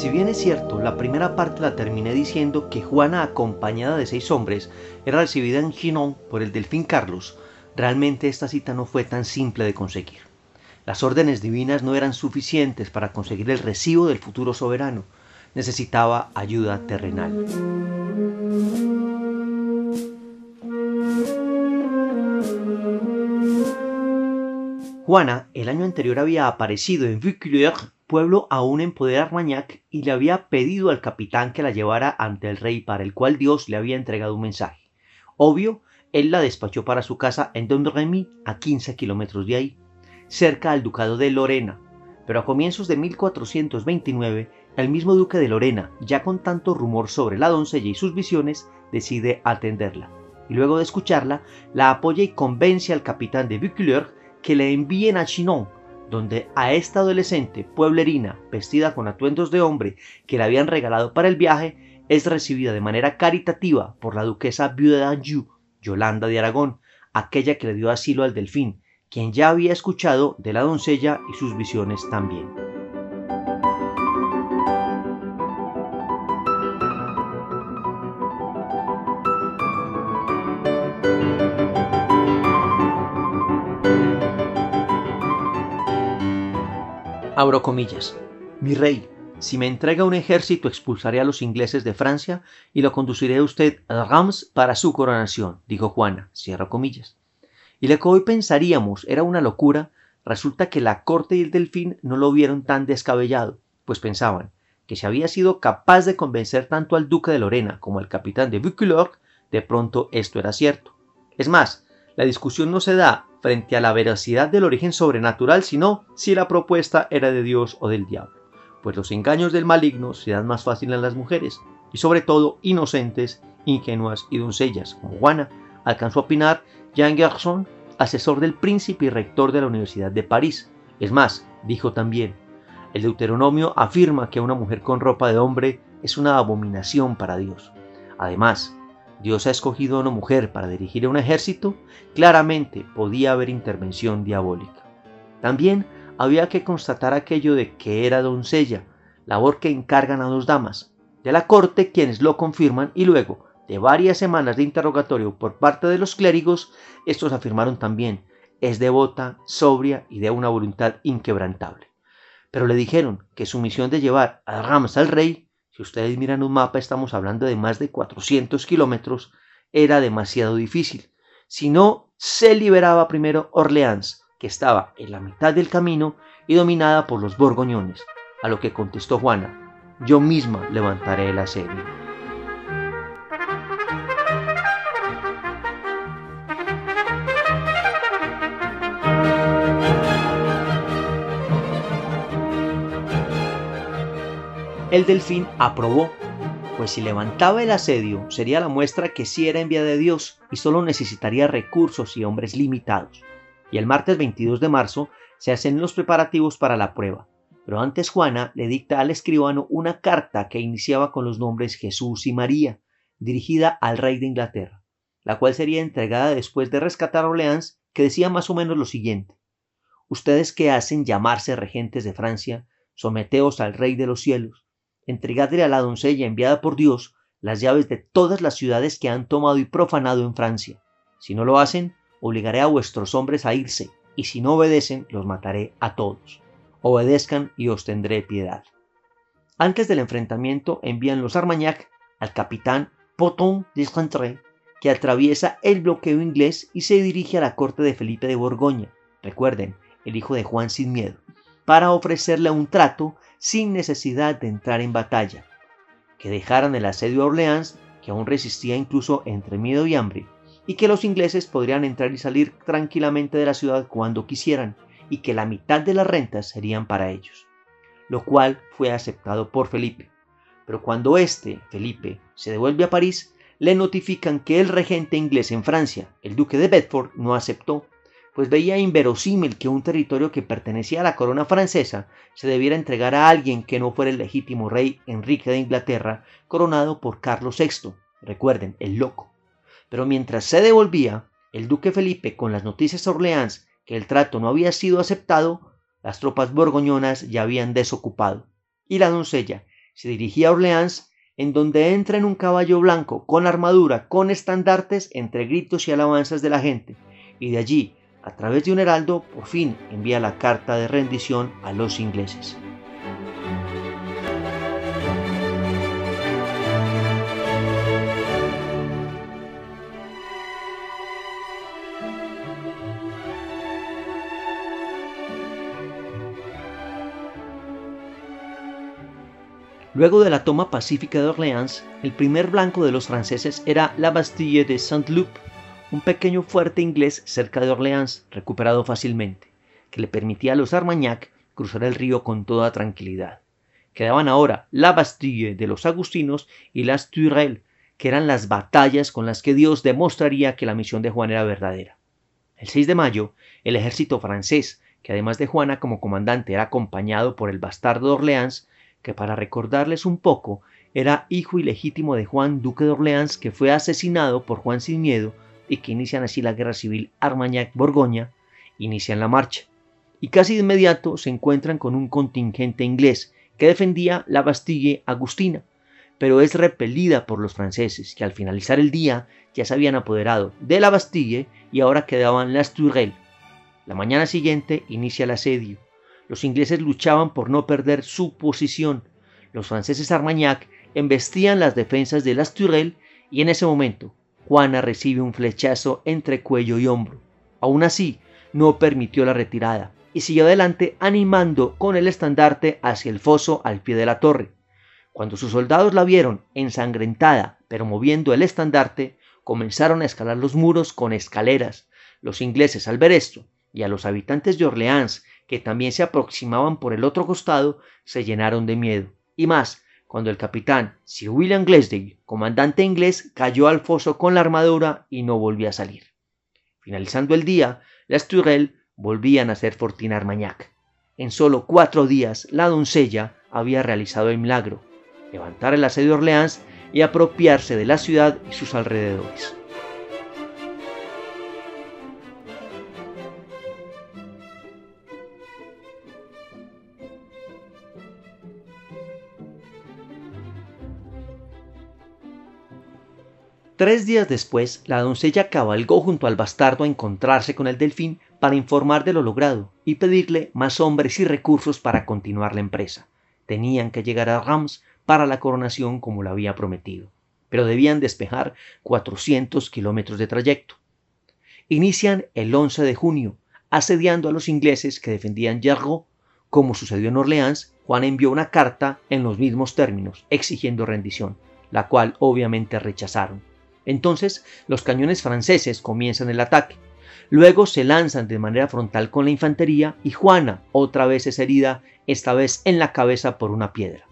Si bien es cierto, la primera parte la terminé diciendo que Juana, acompañada de seis hombres, era recibida en Chinon por el delfín Carlos, realmente esta cita no fue tan simple de conseguir. Las órdenes divinas no eran suficientes para conseguir el recibo del futuro soberano, necesitaba ayuda terrenal. Juana el año anterior había aparecido en Vaucouleurs, pueblo aún en poder Armagnac, y le había pedido al capitán que la llevara ante el rey para el cual Dios le había entregado un mensaje. Obvio, él la despachó para su casa en Domremy, a 15 kilómetros de ahí, cerca al ducado de Lorena, pero a comienzos de 1429, el mismo duque de Lorena, ya con tanto rumor sobre la doncella y sus visiones, decide atenderla. Y luego de escucharla, la apoya y convence al capitán de Vaucouleurs que le envíen a Chinon, donde a esta adolescente pueblerina, vestida con atuendos de hombre que le habían regalado para el viaje, es recibida de manera caritativa por la duquesa viuda de Anjou, Yolanda de Aragón, aquella que le dio asilo al delfín, quien ya había escuchado de la doncella y sus visiones también. Abro comillas. Mi rey, si me entrega un ejército expulsaré a los ingleses de Francia y lo conduciré a usted a Rams para su coronación, dijo Juana. Cierro comillas. Y lo que hoy pensaríamos era una locura, resulta que la corte y el delfín no lo vieron tan descabellado, pues pensaban que si había sido capaz de convencer tanto al duque de Lorena como al capitán de Vaucouleurs, de pronto esto era cierto. Es más, la discusión no se da frente a la veracidad del origen sobrenatural, sino si la propuesta era de Dios o del diablo, pues los engaños del maligno se dan más fácil en las mujeres, y sobre todo inocentes, ingenuas y doncellas, como Juana, alcanzó a opinar Jean Gerson, asesor del príncipe y rector de la Universidad de París. Es más, dijo también, el Deuteronomio afirma que una mujer con ropa de hombre es una abominación para Dios. Además, Dios ha escogido a una mujer para dirigir un ejército, claramente podía haber intervención diabólica. También había que constatar aquello de que era doncella, labor que encargan a dos damas de la corte quienes lo confirman y luego de varias semanas de interrogatorio por parte de los clérigos, estos afirmaron también, es devota, sobria y de una voluntad inquebrantable. Pero le dijeron que su misión de llevar a Rams al rey si ustedes miran un mapa, estamos hablando de más de 400 kilómetros, era demasiado difícil. Si no, se liberaba primero Orleans, que estaba en la mitad del camino y dominada por los borgoñones, a lo que contestó Juana, yo misma levantaré el asedio. El delfín aprobó, pues si levantaba el asedio sería la muestra que sí era envía de Dios y solo necesitaría recursos y hombres limitados. Y el martes 22 de marzo se hacen los preparativos para la prueba. Pero antes Juana le dicta al escribano una carta que iniciaba con los nombres Jesús y María, dirigida al rey de Inglaterra, la cual sería entregada después de rescatar Orleans, que decía más o menos lo siguiente. Ustedes que hacen llamarse regentes de Francia, someteos al rey de los cielos, entregadle a la doncella enviada por Dios las llaves de todas las ciudades que han tomado y profanado en Francia. Si no lo hacen, obligaré a vuestros hombres a irse, y si no obedecen, los mataré a todos. Obedezcan y os tendré piedad. Antes del enfrentamiento envían los Armagnac al capitán Poton de que atraviesa el bloqueo inglés y se dirige a la corte de Felipe de Borgoña, recuerden, el hijo de Juan sin miedo, para ofrecerle un trato sin necesidad de entrar en batalla, que dejaran el asedio a Orleans, que aún resistía incluso entre miedo y hambre, y que los ingleses podrían entrar y salir tranquilamente de la ciudad cuando quisieran, y que la mitad de las rentas serían para ellos, lo cual fue aceptado por Felipe. Pero cuando este, Felipe, se devuelve a París, le notifican que el regente inglés en Francia, el duque de Bedford, no aceptó pues veía inverosímil que un territorio que pertenecía a la corona francesa se debiera entregar a alguien que no fuera el legítimo rey Enrique de Inglaterra, coronado por Carlos VI, recuerden, el loco. Pero mientras se devolvía, el duque Felipe con las noticias a Orleans que el trato no había sido aceptado, las tropas borgoñonas ya habían desocupado, y la doncella, se dirigía a Orleans, en donde entra en un caballo blanco, con armadura, con estandartes, entre gritos y alabanzas de la gente, y de allí, a través de un heraldo, por fin envía la carta de rendición a los ingleses. Luego de la toma pacífica de Orleans, el primer blanco de los franceses era la Bastille de Saint-Loup, un pequeño fuerte inglés cerca de Orleans, recuperado fácilmente, que le permitía a los Armagnac cruzar el río con toda tranquilidad. Quedaban ahora la Bastille de los agustinos y las Turelles, que eran las batallas con las que Dios demostraría que la misión de Juan era verdadera. El 6 de mayo, el ejército francés, que además de Juana como comandante era acompañado por el bastardo de Orleans, que para recordarles un poco, era hijo ilegítimo de Juan, duque de Orleans, que fue asesinado por Juan sin miedo y que inician así la guerra civil Armagnac-Borgoña, inician la marcha. Y casi de inmediato se encuentran con un contingente inglés que defendía la Bastille Agustina, pero es repelida por los franceses, que al finalizar el día ya se habían apoderado de la Bastille y ahora quedaban las Tourelles. La mañana siguiente inicia el asedio los ingleses luchaban por no perder su posición. Los franceses Armagnac embestían las defensas de las Tourelles y en ese momento Juana recibe un flechazo entre cuello y hombro. Aún así, no permitió la retirada y siguió adelante animando con el estandarte hacia el foso al pie de la torre. Cuando sus soldados la vieron ensangrentada, pero moviendo el estandarte, comenzaron a escalar los muros con escaleras. Los ingleses al ver esto, y a los habitantes de Orleans que también se aproximaban por el otro costado, se llenaron de miedo. Y más, cuando el capitán Sir William Glasdale, comandante inglés, cayó al foso con la armadura y no volvió a salir. Finalizando el día, las Tourelles volvían a ser Fortina Armagnac. En solo cuatro días, la doncella había realizado el milagro, levantar el asedio de Orleans y apropiarse de la ciudad y sus alrededores. Tres días después, la doncella cabalgó junto al bastardo a encontrarse con el delfín para informar de lo logrado y pedirle más hombres y recursos para continuar la empresa. Tenían que llegar a Rams para la coronación como lo había prometido, pero debían despejar 400 kilómetros de trayecto. Inician el 11 de junio, asediando a los ingleses que defendían Yergo. Como sucedió en Orleans, Juan envió una carta en los mismos términos, exigiendo rendición, la cual obviamente rechazaron. Entonces los cañones franceses comienzan el ataque. Luego se lanzan de manera frontal con la infantería y Juana otra vez es herida, esta vez en la cabeza por una piedra.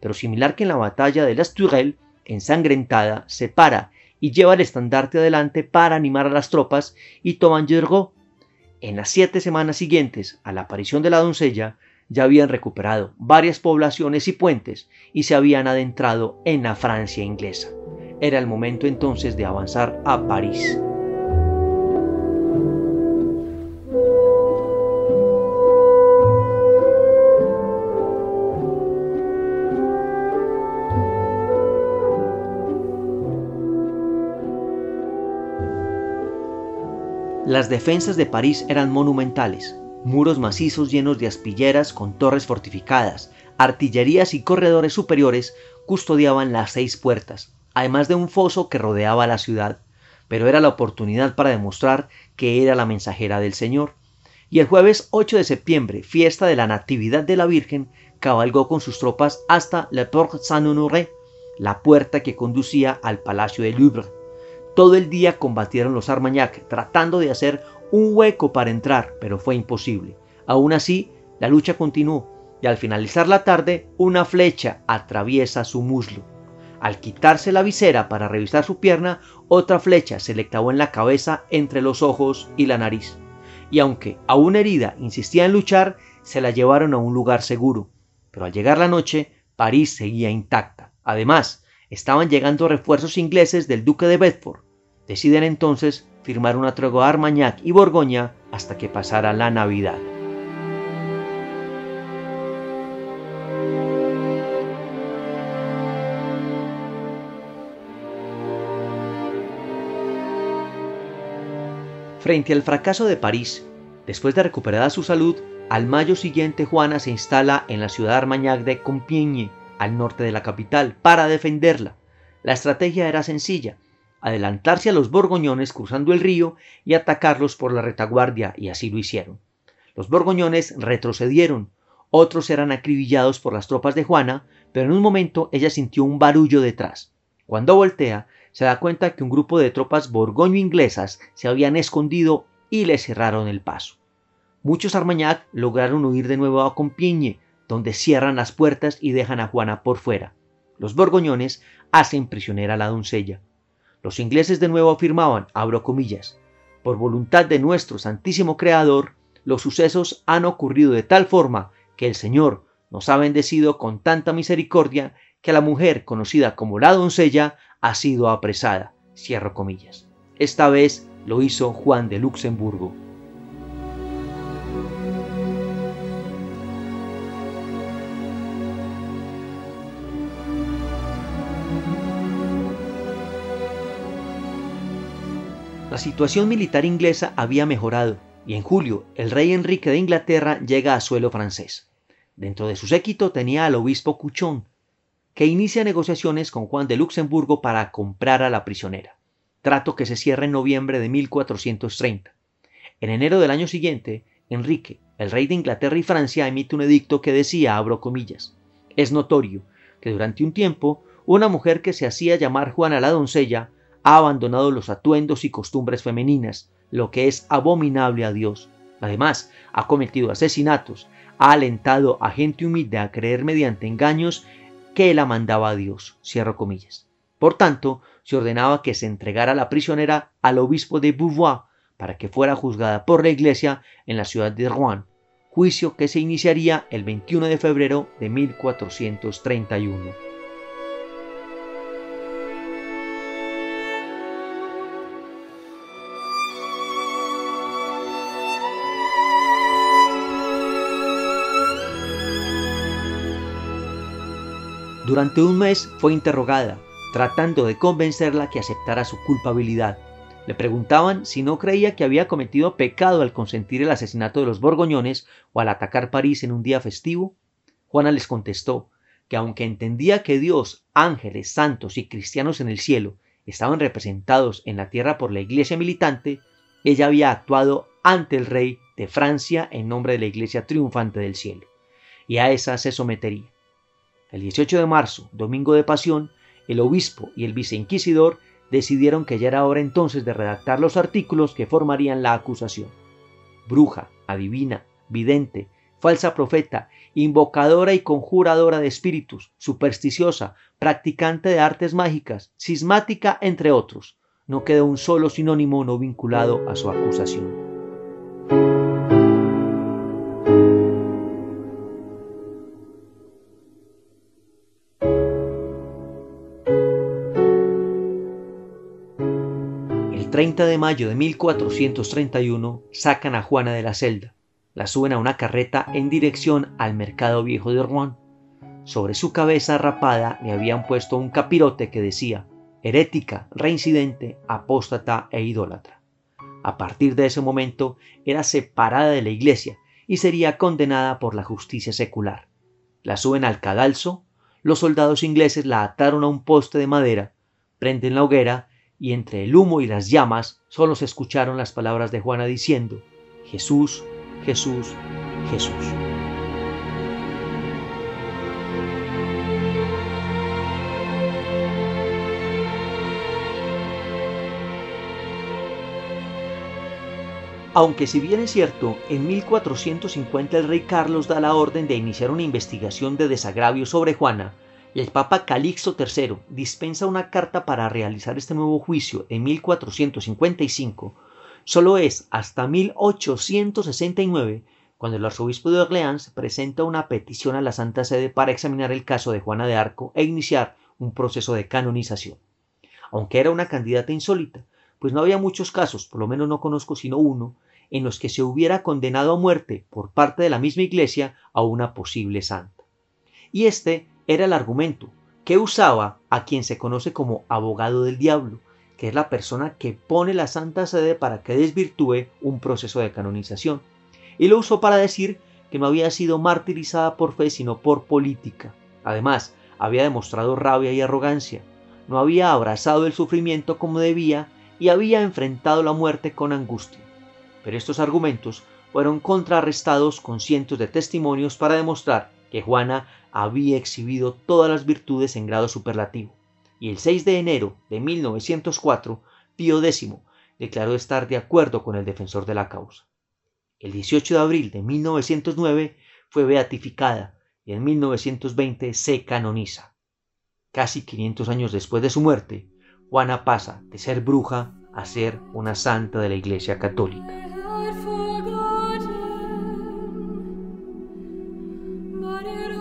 Pero similar que en la batalla de las Tourelles, ensangrentada, se para y lleva el estandarte adelante para animar a las tropas y toman Yergo. En las siete semanas siguientes a la aparición de la doncella, ya habían recuperado varias poblaciones y puentes y se habían adentrado en la Francia inglesa. Era el momento entonces de avanzar a París. Las defensas de París eran monumentales, muros macizos llenos de aspilleras con torres fortificadas, artillerías y corredores superiores custodiaban las seis puertas, además de un foso que rodeaba la ciudad, pero era la oportunidad para demostrar que era la mensajera del Señor. Y el jueves 8 de septiembre, fiesta de la Natividad de la Virgen, cabalgó con sus tropas hasta la Porte Saint-Honoré, la puerta que conducía al Palacio de Louvre. Todo el día combatieron los Armagnac, tratando de hacer un hueco para entrar, pero fue imposible. Aún así, la lucha continuó, y al finalizar la tarde, una flecha atraviesa su muslo. Al quitarse la visera para revisar su pierna, otra flecha se le clavó en la cabeza entre los ojos y la nariz. Y aunque aún herida insistía en luchar, se la llevaron a un lugar seguro. Pero al llegar la noche, París seguía intacta. Además, estaban llegando refuerzos ingleses del duque de Bedford. Deciden entonces firmar una tregua a Armagnac y Borgoña hasta que pasara la Navidad. Frente al fracaso de París, después de recuperada su salud, al mayo siguiente Juana se instala en la ciudad Armagnac de Compiègne, al norte de la capital, para defenderla. La estrategia era sencilla, adelantarse a los borgoñones cruzando el río y atacarlos por la retaguardia, y así lo hicieron. Los borgoñones retrocedieron, otros eran acribillados por las tropas de Juana, pero en un momento ella sintió un barullo detrás. Cuando voltea, se da cuenta que un grupo de tropas borgoño-inglesas se habían escondido y le cerraron el paso. Muchos Armagnac lograron huir de nuevo a Compiègne, donde cierran las puertas y dejan a Juana por fuera. Los borgoñones hacen prisionera a la doncella. Los ingleses de nuevo afirmaban, abro comillas, por voluntad de nuestro Santísimo Creador, los sucesos han ocurrido de tal forma que el Señor nos ha bendecido con tanta misericordia que la mujer conocida como la doncella ha sido apresada. Cierro comillas. Esta vez lo hizo Juan de Luxemburgo. La situación militar inglesa había mejorado y en julio el rey Enrique de Inglaterra llega a suelo francés. Dentro de su séquito tenía al obispo Cuchón, que inicia negociaciones con Juan de Luxemburgo para comprar a la prisionera, trato que se cierra en noviembre de 1430. En enero del año siguiente, Enrique, el rey de Inglaterra y Francia, emite un edicto que decía, abro comillas, es notorio que durante un tiempo una mujer que se hacía llamar Juana la doncella ha abandonado los atuendos y costumbres femeninas, lo que es abominable a Dios. Además, ha cometido asesinatos, ha alentado a gente humilde a creer mediante engaños que la mandaba a Dios. Cierro comillas. Por tanto, se ordenaba que se entregara la prisionera al obispo de Beauvoir para que fuera juzgada por la iglesia en la ciudad de Rouen, juicio que se iniciaría el 21 de febrero de 1431. Durante un mes fue interrogada, tratando de convencerla que aceptara su culpabilidad. Le preguntaban si no creía que había cometido pecado al consentir el asesinato de los borgoñones o al atacar París en un día festivo. Juana les contestó que aunque entendía que Dios, ángeles, santos y cristianos en el cielo estaban representados en la tierra por la iglesia militante, ella había actuado ante el rey de Francia en nombre de la iglesia triunfante del cielo, y a esa se sometería. El 18 de marzo, domingo de pasión, el obispo y el viceinquisidor decidieron que ya era hora entonces de redactar los artículos que formarían la acusación. Bruja, adivina, vidente, falsa profeta, invocadora y conjuradora de espíritus, supersticiosa, practicante de artes mágicas, cismática, entre otros. No queda un solo sinónimo no vinculado a su acusación. 30 de mayo de 1431 sacan a Juana de la celda, la suben a una carreta en dirección al mercado viejo de Rouen. Sobre su cabeza rapada le habían puesto un capirote que decía herética, reincidente, apóstata e idólatra. A partir de ese momento era separada de la iglesia y sería condenada por la justicia secular. La suben al cadalso, los soldados ingleses la ataron a un poste de madera, prenden la hoguera y entre el humo y las llamas solo se escucharon las palabras de Juana diciendo, Jesús, Jesús, Jesús. Aunque si bien es cierto, en 1450 el rey Carlos da la orden de iniciar una investigación de desagravio sobre Juana, el Papa Calixto III dispensa una carta para realizar este nuevo juicio en 1455, solo es hasta 1869 cuando el arzobispo de Orleans presenta una petición a la Santa Sede para examinar el caso de Juana de Arco e iniciar un proceso de canonización. Aunque era una candidata insólita, pues no había muchos casos, por lo menos no conozco sino uno, en los que se hubiera condenado a muerte por parte de la misma Iglesia a una posible santa. Y este era el argumento que usaba a quien se conoce como abogado del diablo, que es la persona que pone la Santa Sede para que desvirtúe un proceso de canonización. Y lo usó para decir que no había sido martirizada por fe, sino por política. Además, había demostrado rabia y arrogancia, no había abrazado el sufrimiento como debía y había enfrentado la muerte con angustia. Pero estos argumentos fueron contrarrestados con cientos de testimonios para demostrar que Juana había exhibido todas las virtudes en grado superlativo. Y el 6 de enero de 1904, Pío X declaró estar de acuerdo con el defensor de la causa. El 18 de abril de 1909 fue beatificada y en 1920 se canoniza. Casi 500 años después de su muerte, Juana pasa de ser bruja a ser una santa de la Iglesia Católica. Lord,